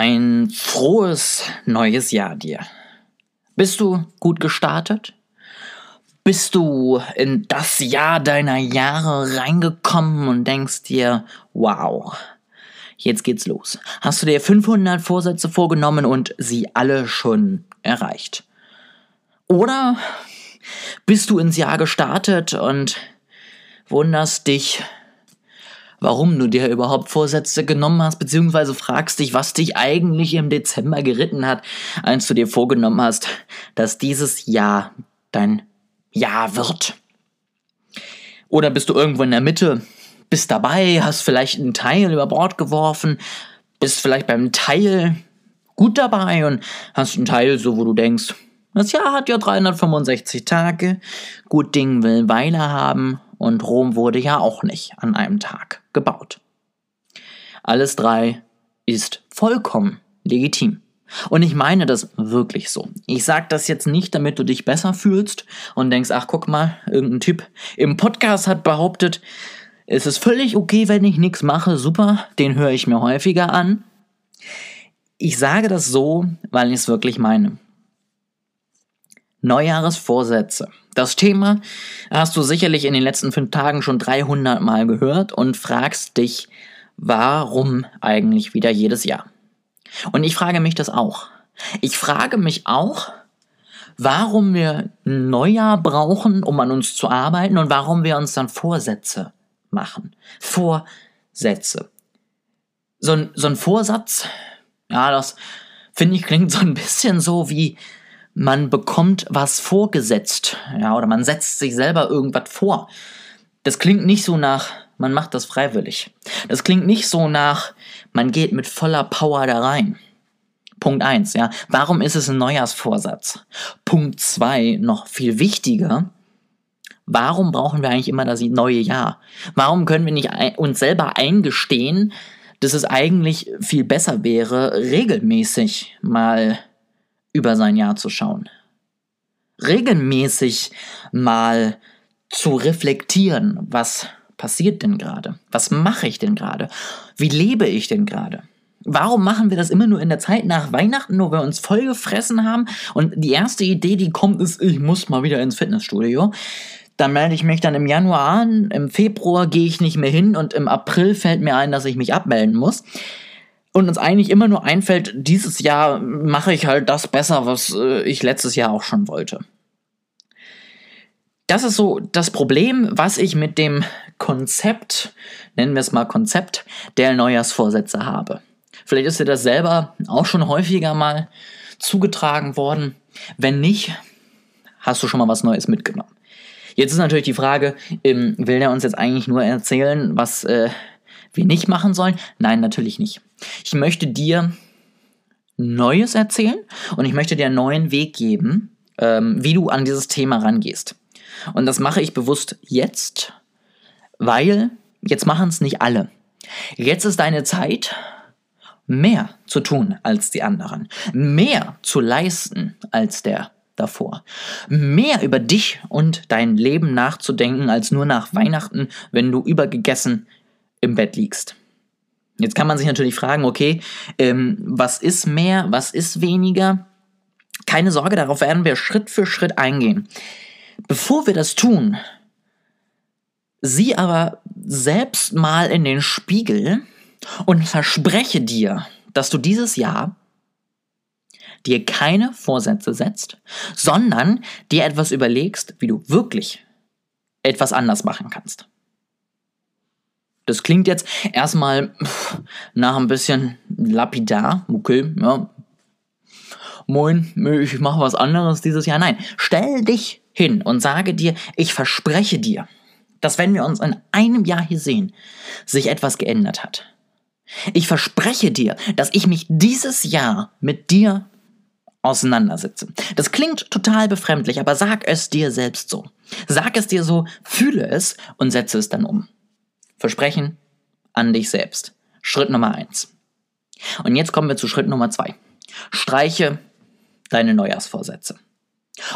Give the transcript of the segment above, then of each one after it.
Ein frohes neues Jahr dir. Bist du gut gestartet? Bist du in das Jahr deiner Jahre reingekommen und denkst dir, wow, jetzt geht's los. Hast du dir 500 Vorsätze vorgenommen und sie alle schon erreicht? Oder bist du ins Jahr gestartet und wunderst dich, warum du dir überhaupt Vorsätze genommen hast, beziehungsweise fragst dich, was dich eigentlich im Dezember geritten hat, als du dir vorgenommen hast, dass dieses Jahr dein Jahr wird. Oder bist du irgendwo in der Mitte, bist dabei, hast vielleicht einen Teil über Bord geworfen, bist vielleicht beim Teil gut dabei und hast einen Teil so, wo du denkst, das Jahr hat ja 365 Tage, gut Ding will Weile haben und Rom wurde ja auch nicht an einem Tag gebaut. Alles drei ist vollkommen legitim. Und ich meine das wirklich so. Ich sage das jetzt nicht, damit du dich besser fühlst und denkst, ach guck mal, irgendein Typ im Podcast hat behauptet, es ist völlig okay, wenn ich nichts mache, super, den höre ich mir häufiger an. Ich sage das so, weil ich es wirklich meine. Neujahresvorsätze. Das Thema hast du sicherlich in den letzten fünf Tagen schon 300 Mal gehört und fragst dich, warum eigentlich wieder jedes Jahr? Und ich frage mich das auch. Ich frage mich auch, warum wir ein Neujahr brauchen, um an uns zu arbeiten und warum wir uns dann Vorsätze machen. Vorsätze. So ein, so ein Vorsatz, ja, das finde ich klingt so ein bisschen so wie man bekommt was vorgesetzt, ja, oder man setzt sich selber irgendwas vor. Das klingt nicht so nach, man macht das freiwillig. Das klingt nicht so nach, man geht mit voller Power da rein. Punkt eins, ja. Warum ist es ein Neujahrsvorsatz? Punkt zwei, noch viel wichtiger. Warum brauchen wir eigentlich immer das neue Jahr? Warum können wir nicht uns selber eingestehen, dass es eigentlich viel besser wäre, regelmäßig mal über sein Jahr zu schauen. Regelmäßig mal zu reflektieren, was passiert denn gerade? Was mache ich denn gerade? Wie lebe ich denn gerade? Warum machen wir das immer nur in der Zeit nach Weihnachten, wo wir uns voll gefressen haben? Und die erste Idee, die kommt, ist, ich muss mal wieder ins Fitnessstudio. Dann melde ich mich dann im Januar an, im Februar gehe ich nicht mehr hin und im April fällt mir ein, dass ich mich abmelden muss und uns eigentlich immer nur einfällt, dieses Jahr mache ich halt das besser, was äh, ich letztes Jahr auch schon wollte. Das ist so das Problem, was ich mit dem Konzept, nennen wir es mal Konzept, der Neujahrsvorsätze habe. Vielleicht ist dir das selber auch schon häufiger mal zugetragen worden. Wenn nicht, hast du schon mal was Neues mitgenommen. Jetzt ist natürlich die Frage, ähm, will er uns jetzt eigentlich nur erzählen, was äh, wir nicht machen sollen? Nein, natürlich nicht. Ich möchte dir Neues erzählen und ich möchte dir einen neuen Weg geben, ähm, wie du an dieses Thema rangehst. Und das mache ich bewusst jetzt, weil jetzt machen es nicht alle. Jetzt ist deine Zeit, mehr zu tun als die anderen, mehr zu leisten als der davor, mehr über dich und dein Leben nachzudenken als nur nach Weihnachten, wenn du übergegessen im Bett liegst. Jetzt kann man sich natürlich fragen, okay, ähm, was ist mehr, was ist weniger? Keine Sorge, darauf werden wir Schritt für Schritt eingehen. Bevor wir das tun, sieh aber selbst mal in den Spiegel und verspreche dir, dass du dieses Jahr dir keine Vorsätze setzt, sondern dir etwas überlegst, wie du wirklich etwas anders machen kannst. Das klingt jetzt erstmal nach ein bisschen lapidar. Okay, ja. Moin, ich mache was anderes dieses Jahr. Nein, stell dich hin und sage dir, ich verspreche dir, dass wenn wir uns in einem Jahr hier sehen, sich etwas geändert hat. Ich verspreche dir, dass ich mich dieses Jahr mit dir auseinandersetze. Das klingt total befremdlich, aber sag es dir selbst so. Sag es dir so, fühle es und setze es dann um. Versprechen an dich selbst. Schritt Nummer eins. Und jetzt kommen wir zu Schritt Nummer zwei. Streiche deine Neujahrsvorsätze.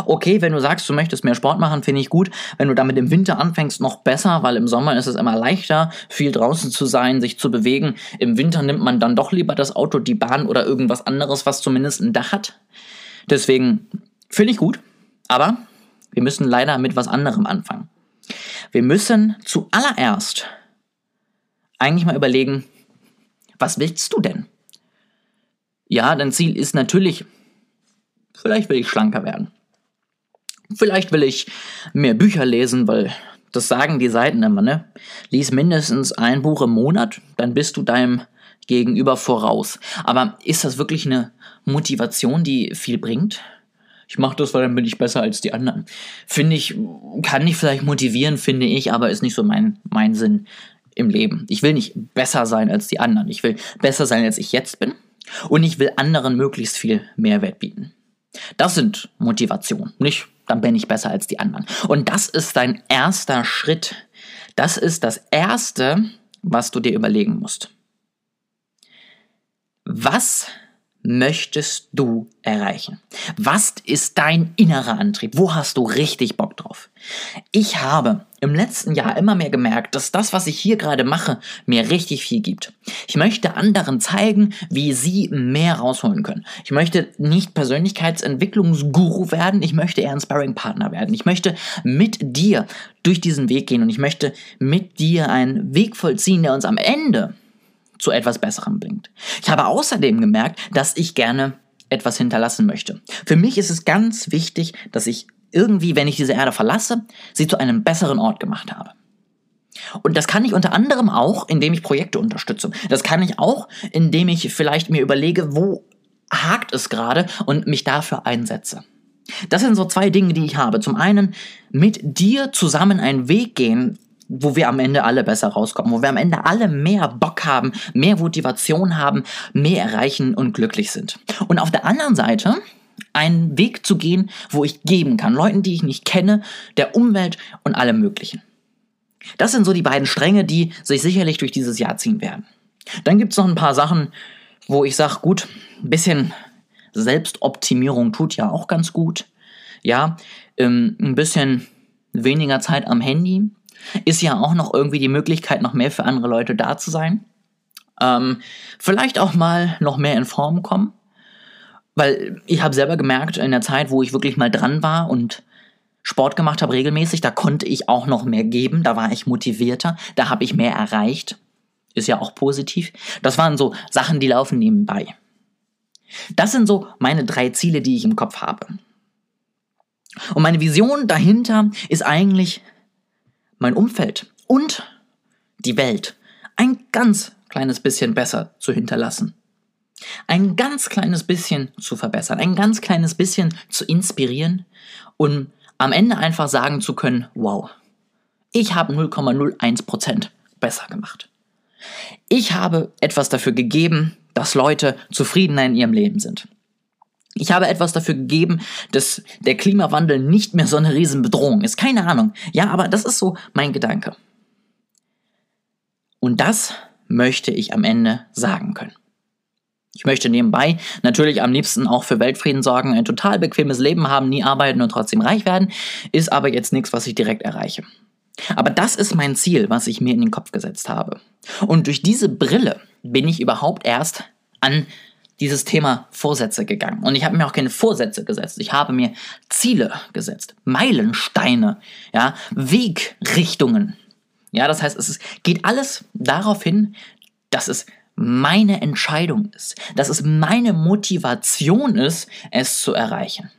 Okay, wenn du sagst, du möchtest mehr Sport machen, finde ich gut. Wenn du damit im Winter anfängst, noch besser, weil im Sommer ist es immer leichter, viel draußen zu sein, sich zu bewegen. Im Winter nimmt man dann doch lieber das Auto, die Bahn oder irgendwas anderes, was zumindest ein Dach hat. Deswegen finde ich gut, aber wir müssen leider mit was anderem anfangen. Wir müssen zuallererst eigentlich mal überlegen, was willst du denn? Ja, dein Ziel ist natürlich, vielleicht will ich schlanker werden. Vielleicht will ich mehr Bücher lesen, weil das sagen die Seiten immer, ne? Lies mindestens ein Buch im Monat, dann bist du deinem Gegenüber voraus. Aber ist das wirklich eine Motivation, die viel bringt? Ich mache das, weil dann bin ich besser als die anderen. Finde ich, kann ich vielleicht motivieren, finde ich, aber ist nicht so mein, mein Sinn im Leben. Ich will nicht besser sein als die anderen. Ich will besser sein, als ich jetzt bin. Und ich will anderen möglichst viel Mehrwert bieten. Das sind Motivationen, nicht dann bin ich besser als die anderen. Und das ist dein erster Schritt. Das ist das Erste, was du dir überlegen musst. Was möchtest du erreichen? Was ist dein innerer Antrieb? Wo hast du richtig Bock drauf? Ich habe im letzten Jahr immer mehr gemerkt, dass das, was ich hier gerade mache, mir richtig viel gibt. Ich möchte anderen zeigen, wie sie mehr rausholen können. Ich möchte nicht Persönlichkeitsentwicklungsguru werden, ich möchte eher ein Sparring-Partner werden. Ich möchte mit dir durch diesen Weg gehen und ich möchte mit dir einen Weg vollziehen, der uns am Ende zu etwas Besserem bringt. Ich habe außerdem gemerkt, dass ich gerne etwas hinterlassen möchte. Für mich ist es ganz wichtig, dass ich irgendwie, wenn ich diese Erde verlasse, sie zu einem besseren Ort gemacht habe. Und das kann ich unter anderem auch, indem ich Projekte unterstütze. Das kann ich auch, indem ich vielleicht mir überlege, wo hakt es gerade und mich dafür einsetze. Das sind so zwei Dinge, die ich habe. Zum einen mit dir zusammen einen Weg gehen, wo wir am Ende alle besser rauskommen, wo wir am Ende alle mehr Bock haben, mehr Motivation haben, mehr erreichen und glücklich sind. Und auf der anderen Seite einen Weg zu gehen, wo ich geben kann, Leuten, die ich nicht kenne, der Umwelt und allem Möglichen. Das sind so die beiden Stränge, die sich sicherlich durch dieses Jahr ziehen werden. Dann gibt es noch ein paar Sachen, wo ich sage, gut, ein bisschen Selbstoptimierung tut ja auch ganz gut. Ja, ähm, ein bisschen weniger Zeit am Handy, ist ja auch noch irgendwie die Möglichkeit, noch mehr für andere Leute da zu sein. Ähm, vielleicht auch mal noch mehr in Form kommen. Weil ich habe selber gemerkt, in der Zeit, wo ich wirklich mal dran war und Sport gemacht habe regelmäßig, da konnte ich auch noch mehr geben, da war ich motivierter, da habe ich mehr erreicht. Ist ja auch positiv. Das waren so Sachen, die laufen nebenbei. Das sind so meine drei Ziele, die ich im Kopf habe. Und meine Vision dahinter ist eigentlich mein Umfeld und die Welt ein ganz kleines bisschen besser zu hinterlassen. Ein ganz kleines bisschen zu verbessern, ein ganz kleines bisschen zu inspirieren und am Ende einfach sagen zu können, wow, ich habe 0,01% besser gemacht. Ich habe etwas dafür gegeben, dass Leute zufriedener in ihrem Leben sind. Ich habe etwas dafür gegeben, dass der Klimawandel nicht mehr so eine Riesenbedrohung ist. Keine Ahnung. Ja, aber das ist so mein Gedanke. Und das möchte ich am Ende sagen können. Ich möchte nebenbei natürlich am liebsten auch für Weltfrieden sorgen, ein total bequemes Leben haben, nie arbeiten und trotzdem reich werden, ist aber jetzt nichts, was ich direkt erreiche. Aber das ist mein Ziel, was ich mir in den Kopf gesetzt habe. Und durch diese Brille bin ich überhaupt erst an dieses Thema Vorsätze gegangen. Und ich habe mir auch keine Vorsätze gesetzt. Ich habe mir Ziele gesetzt, Meilensteine, ja, Wegrichtungen. Ja, das heißt, es geht alles darauf hin, dass es meine Entscheidung ist, dass es meine Motivation ist, es zu erreichen.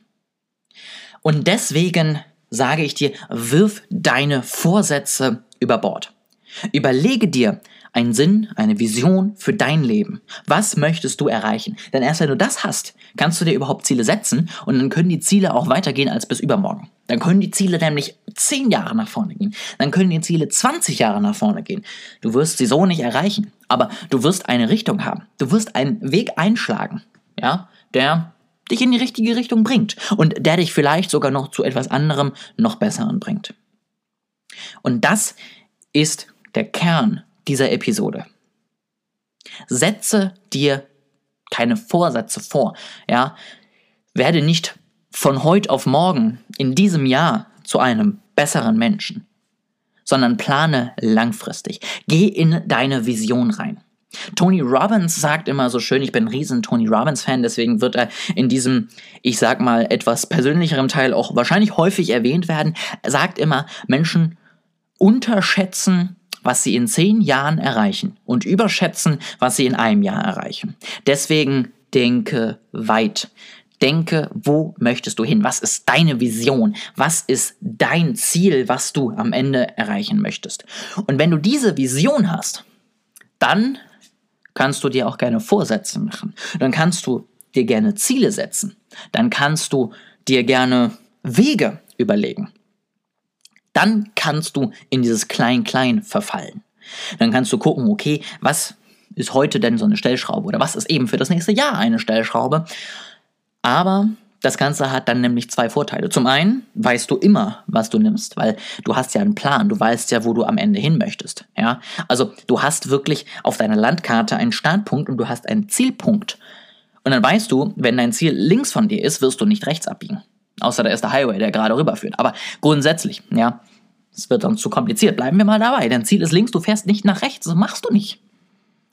Und deswegen sage ich dir, wirf deine Vorsätze über Bord. Überlege dir, einen Sinn, eine Vision für dein Leben. Was möchtest du erreichen? Denn erst wenn du das hast, kannst du dir überhaupt Ziele setzen und dann können die Ziele auch weitergehen als bis übermorgen. Dann können die Ziele nämlich 10 Jahre nach vorne gehen. Dann können die Ziele 20 Jahre nach vorne gehen. Du wirst sie so nicht erreichen, aber du wirst eine Richtung haben. Du wirst einen Weg einschlagen, ja, der dich in die richtige Richtung bringt und der dich vielleicht sogar noch zu etwas anderem, noch besseren bringt. Und das ist der Kern dieser Episode. Setze dir keine Vorsätze vor, ja. Werde nicht von heute auf morgen in diesem Jahr zu einem besseren Menschen, sondern plane langfristig. Geh in deine Vision rein. Tony Robbins sagt immer so schön, ich bin ein riesen Tony Robbins Fan, deswegen wird er in diesem, ich sag mal, etwas persönlicherem Teil auch wahrscheinlich häufig erwähnt werden. Er sagt immer, Menschen unterschätzen, was sie in zehn Jahren erreichen und überschätzen, was sie in einem Jahr erreichen. Deswegen denke weit. Denke, wo möchtest du hin? Was ist deine Vision? Was ist dein Ziel, was du am Ende erreichen möchtest? Und wenn du diese Vision hast, dann kannst du dir auch gerne Vorsätze machen. Dann kannst du dir gerne Ziele setzen. Dann kannst du dir gerne Wege überlegen. Dann kannst du in dieses Klein-Klein verfallen. Dann kannst du gucken, okay, was ist heute denn so eine Stellschraube oder was ist eben für das nächste Jahr eine Stellschraube. Aber das Ganze hat dann nämlich zwei Vorteile. Zum einen weißt du immer, was du nimmst, weil du hast ja einen Plan, du weißt ja, wo du am Ende hin möchtest. Ja? Also du hast wirklich auf deiner Landkarte einen Startpunkt und du hast einen Zielpunkt. Und dann weißt du, wenn dein Ziel links von dir ist, wirst du nicht rechts abbiegen. Außer der Highway, der gerade rüberführt. Aber grundsätzlich, ja, es wird dann zu kompliziert. Bleiben wir mal dabei. Dein Ziel ist links, du fährst nicht nach rechts. Das machst du nicht.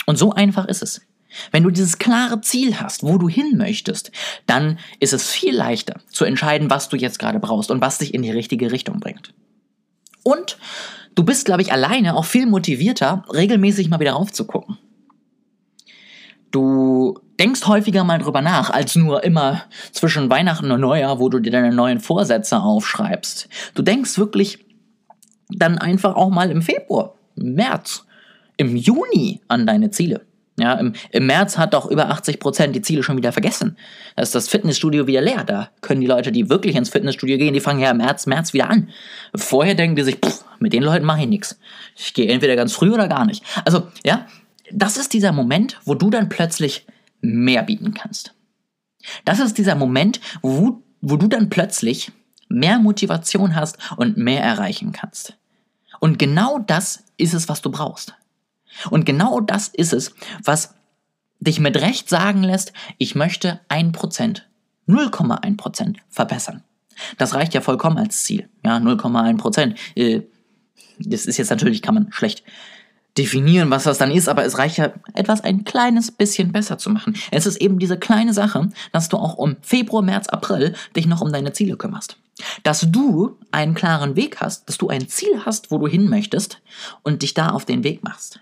Und so einfach ist es. Wenn du dieses klare Ziel hast, wo du hin möchtest, dann ist es viel leichter zu entscheiden, was du jetzt gerade brauchst und was dich in die richtige Richtung bringt. Und du bist, glaube ich, alleine auch viel motivierter, regelmäßig mal wieder raufzugucken. Du denkst häufiger mal drüber nach, als nur immer zwischen Weihnachten und Neujahr, wo du dir deine neuen Vorsätze aufschreibst. Du denkst wirklich dann einfach auch mal im Februar, im März, im Juni an deine Ziele. Ja, im, im März hat doch über 80 Prozent die Ziele schon wieder vergessen. Da ist das Fitnessstudio wieder leer. Da können die Leute, die wirklich ins Fitnessstudio gehen, die fangen ja im März, März wieder an. Vorher denken die sich, pff, mit den Leuten mache ich nichts. Ich gehe entweder ganz früh oder gar nicht. Also, ja, das ist dieser Moment, wo du dann plötzlich mehr bieten kannst. Das ist dieser Moment, wo, wo du dann plötzlich mehr Motivation hast und mehr erreichen kannst. Und genau das ist es, was du brauchst. Und genau das ist es, was dich mit Recht sagen lässt, ich möchte 1%, 0,1% verbessern. Das reicht ja vollkommen als Ziel. Ja, 0,1%. Äh, das ist jetzt natürlich, kann man schlecht definieren, was das dann ist, aber es reicht ja etwas ein kleines bisschen besser zu machen. Es ist eben diese kleine Sache, dass du auch um Februar, März, April dich noch um deine Ziele kümmerst. Dass du einen klaren Weg hast, dass du ein Ziel hast, wo du hin möchtest und dich da auf den Weg machst.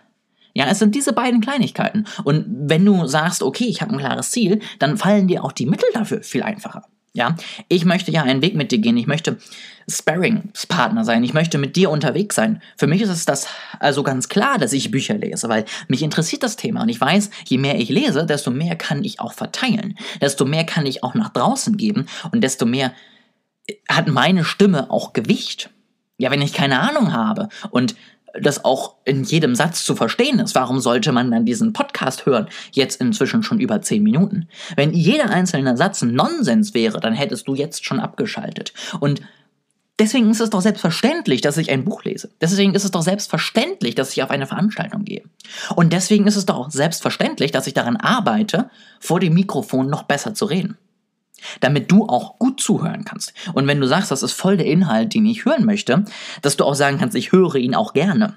Ja, es sind diese beiden Kleinigkeiten. Und wenn du sagst, okay, ich habe ein klares Ziel, dann fallen dir auch die Mittel dafür viel einfacher. Ja, ich möchte ja einen Weg mit dir gehen. Ich möchte Sparring-Partner sein. Ich möchte mit dir unterwegs sein. Für mich ist es das also ganz klar, dass ich Bücher lese, weil mich interessiert das Thema und ich weiß, je mehr ich lese, desto mehr kann ich auch verteilen. Desto mehr kann ich auch nach draußen geben und desto mehr hat meine Stimme auch Gewicht. Ja, wenn ich keine Ahnung habe und das auch in jedem Satz zu verstehen ist. Warum sollte man dann diesen Podcast hören? Jetzt inzwischen schon über zehn Minuten. Wenn jeder einzelne Satz Nonsens wäre, dann hättest du jetzt schon abgeschaltet. Und deswegen ist es doch selbstverständlich, dass ich ein Buch lese. Deswegen ist es doch selbstverständlich, dass ich auf eine Veranstaltung gehe. Und deswegen ist es doch auch selbstverständlich, dass ich daran arbeite, vor dem Mikrofon noch besser zu reden damit du auch gut zuhören kannst. Und wenn du sagst, das ist voll der Inhalt, den ich hören möchte, dass du auch sagen kannst, ich höre ihn auch gerne.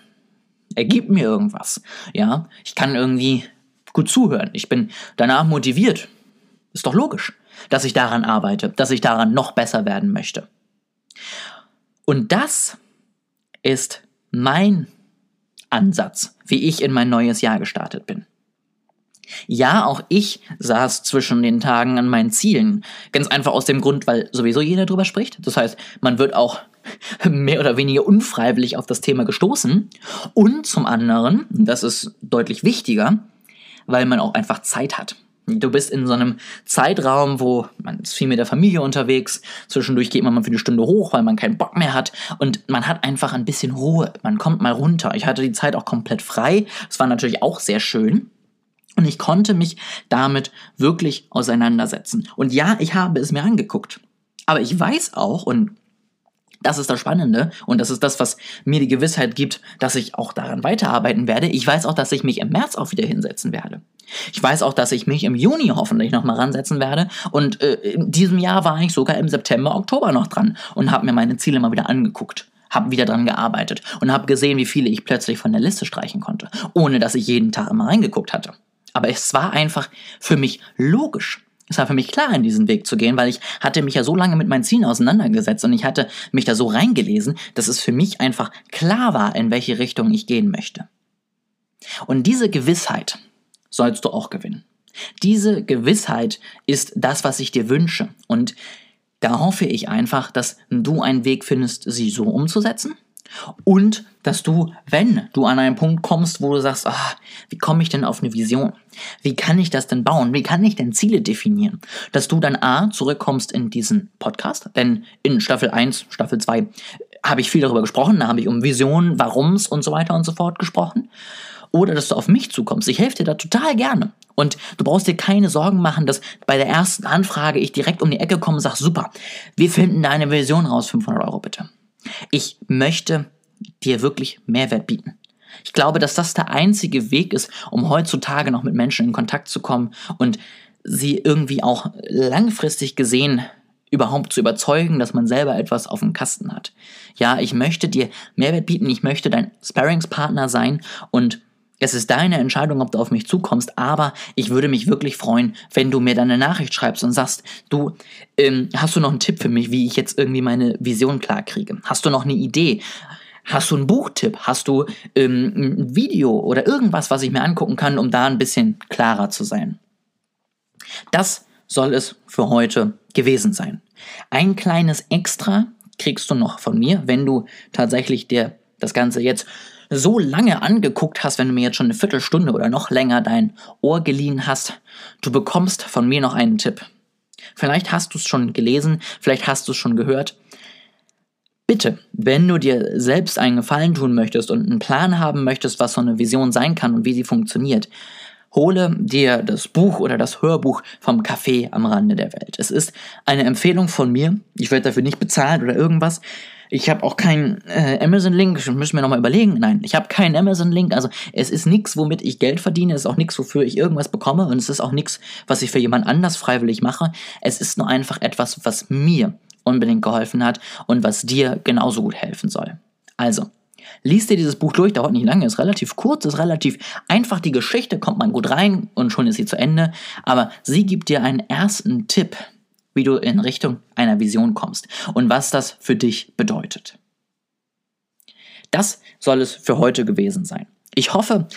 Er gibt mir irgendwas. Ja, ich kann irgendwie gut zuhören. Ich bin danach motiviert. Ist doch logisch, dass ich daran arbeite, dass ich daran noch besser werden möchte. Und das ist mein Ansatz, wie ich in mein neues Jahr gestartet bin. Ja, auch ich saß zwischen den Tagen an meinen Zielen. Ganz einfach aus dem Grund, weil sowieso jeder drüber spricht. Das heißt, man wird auch mehr oder weniger unfreiwillig auf das Thema gestoßen. Und zum anderen, das ist deutlich wichtiger, weil man auch einfach Zeit hat. Du bist in so einem Zeitraum, wo man ist viel mit der Familie unterwegs, zwischendurch geht man mal für eine Stunde hoch, weil man keinen Bock mehr hat und man hat einfach ein bisschen Ruhe, man kommt mal runter. Ich hatte die Zeit auch komplett frei, es war natürlich auch sehr schön. Und ich konnte mich damit wirklich auseinandersetzen. Und ja, ich habe es mir angeguckt. Aber ich weiß auch, und das ist das Spannende und das ist das, was mir die Gewissheit gibt, dass ich auch daran weiterarbeiten werde. Ich weiß auch, dass ich mich im März auch wieder hinsetzen werde. Ich weiß auch, dass ich mich im Juni hoffentlich nochmal ransetzen werde. Und äh, in diesem Jahr war ich sogar im September, Oktober noch dran und habe mir meine Ziele mal wieder angeguckt. Habe wieder dran gearbeitet und habe gesehen, wie viele ich plötzlich von der Liste streichen konnte, ohne dass ich jeden Tag immer reingeguckt hatte. Aber es war einfach für mich logisch. Es war für mich klar, in diesen Weg zu gehen, weil ich hatte mich ja so lange mit meinen Zielen auseinandergesetzt und ich hatte mich da so reingelesen, dass es für mich einfach klar war, in welche Richtung ich gehen möchte. Und diese Gewissheit sollst du auch gewinnen. Diese Gewissheit ist das, was ich dir wünsche. Und da hoffe ich einfach, dass du einen Weg findest, sie so umzusetzen und dass du, wenn du an einen Punkt kommst, wo du sagst, ach, wie komme ich denn auf eine Vision? Wie kann ich das denn bauen? Wie kann ich denn Ziele definieren? Dass du dann A, zurückkommst in diesen Podcast, denn in Staffel 1, Staffel 2 habe ich viel darüber gesprochen, da habe ich um Visionen, Warums und so weiter und so fort gesprochen. Oder dass du auf mich zukommst. Ich helfe dir da total gerne. Und du brauchst dir keine Sorgen machen, dass bei der ersten Anfrage ich direkt um die Ecke komme und sage, super, wir finden deine Vision raus, 500 Euro bitte. Ich möchte dir wirklich Mehrwert bieten. Ich glaube, dass das der einzige Weg ist, um heutzutage noch mit Menschen in Kontakt zu kommen und sie irgendwie auch langfristig gesehen überhaupt zu überzeugen, dass man selber etwas auf dem Kasten hat. Ja, ich möchte dir Mehrwert bieten, ich möchte dein Sparringspartner sein und es ist deine Entscheidung, ob du auf mich zukommst, aber ich würde mich wirklich freuen, wenn du mir deine Nachricht schreibst und sagst, du, ähm, hast du noch einen Tipp für mich, wie ich jetzt irgendwie meine Vision klar kriege? Hast du noch eine Idee? Hast du einen Buchtipp? Hast du ähm, ein Video oder irgendwas, was ich mir angucken kann, um da ein bisschen klarer zu sein? Das soll es für heute gewesen sein. Ein kleines Extra kriegst du noch von mir, wenn du tatsächlich dir das Ganze jetzt so lange angeguckt hast, wenn du mir jetzt schon eine Viertelstunde oder noch länger dein Ohr geliehen hast, du bekommst von mir noch einen Tipp. Vielleicht hast du es schon gelesen, vielleicht hast du es schon gehört. Bitte, wenn du dir selbst einen Gefallen tun möchtest und einen Plan haben möchtest, was so eine Vision sein kann und wie sie funktioniert, hole dir das Buch oder das Hörbuch vom Café am Rande der Welt. Es ist eine Empfehlung von mir. Ich werde dafür nicht bezahlt oder irgendwas. Ich habe auch keinen äh, Amazon-Link, müssen wir nochmal überlegen. Nein, ich habe keinen Amazon-Link. Also es ist nichts, womit ich Geld verdiene. Es ist auch nichts, wofür ich irgendwas bekomme. Und es ist auch nichts, was ich für jemand anders freiwillig mache. Es ist nur einfach etwas, was mir unbedingt geholfen hat und was dir genauso gut helfen soll. Also, Lies dir dieses Buch durch, dauert nicht lange, ist relativ kurz, ist relativ einfach die Geschichte, kommt man gut rein und schon ist sie zu Ende. Aber sie gibt dir einen ersten Tipp, wie du in Richtung einer Vision kommst und was das für dich bedeutet. Das soll es für heute gewesen sein. Ich hoffe,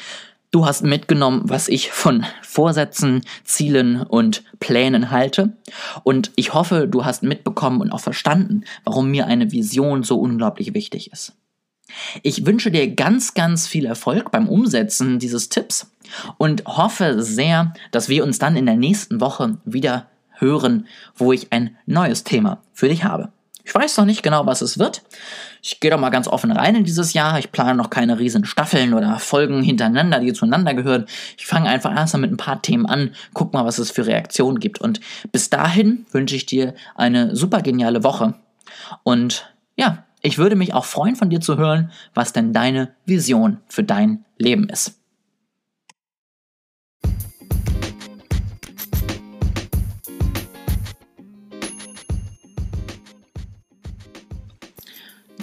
du hast mitgenommen, was ich von Vorsätzen, Zielen und Plänen halte. Und ich hoffe, du hast mitbekommen und auch verstanden, warum mir eine Vision so unglaublich wichtig ist. Ich wünsche dir ganz, ganz viel Erfolg beim Umsetzen dieses Tipps und hoffe sehr, dass wir uns dann in der nächsten Woche wieder hören, wo ich ein neues Thema für dich habe. Ich weiß noch nicht genau, was es wird. Ich gehe doch mal ganz offen rein in dieses Jahr. Ich plane noch keine riesen Staffeln oder Folgen hintereinander, die zueinander gehören. Ich fange einfach erstmal mit ein paar Themen an, guck mal, was es für Reaktionen gibt. Und bis dahin wünsche ich dir eine super geniale Woche. Und ja, ich würde mich auch freuen, von dir zu hören, was denn deine Vision für dein Leben ist.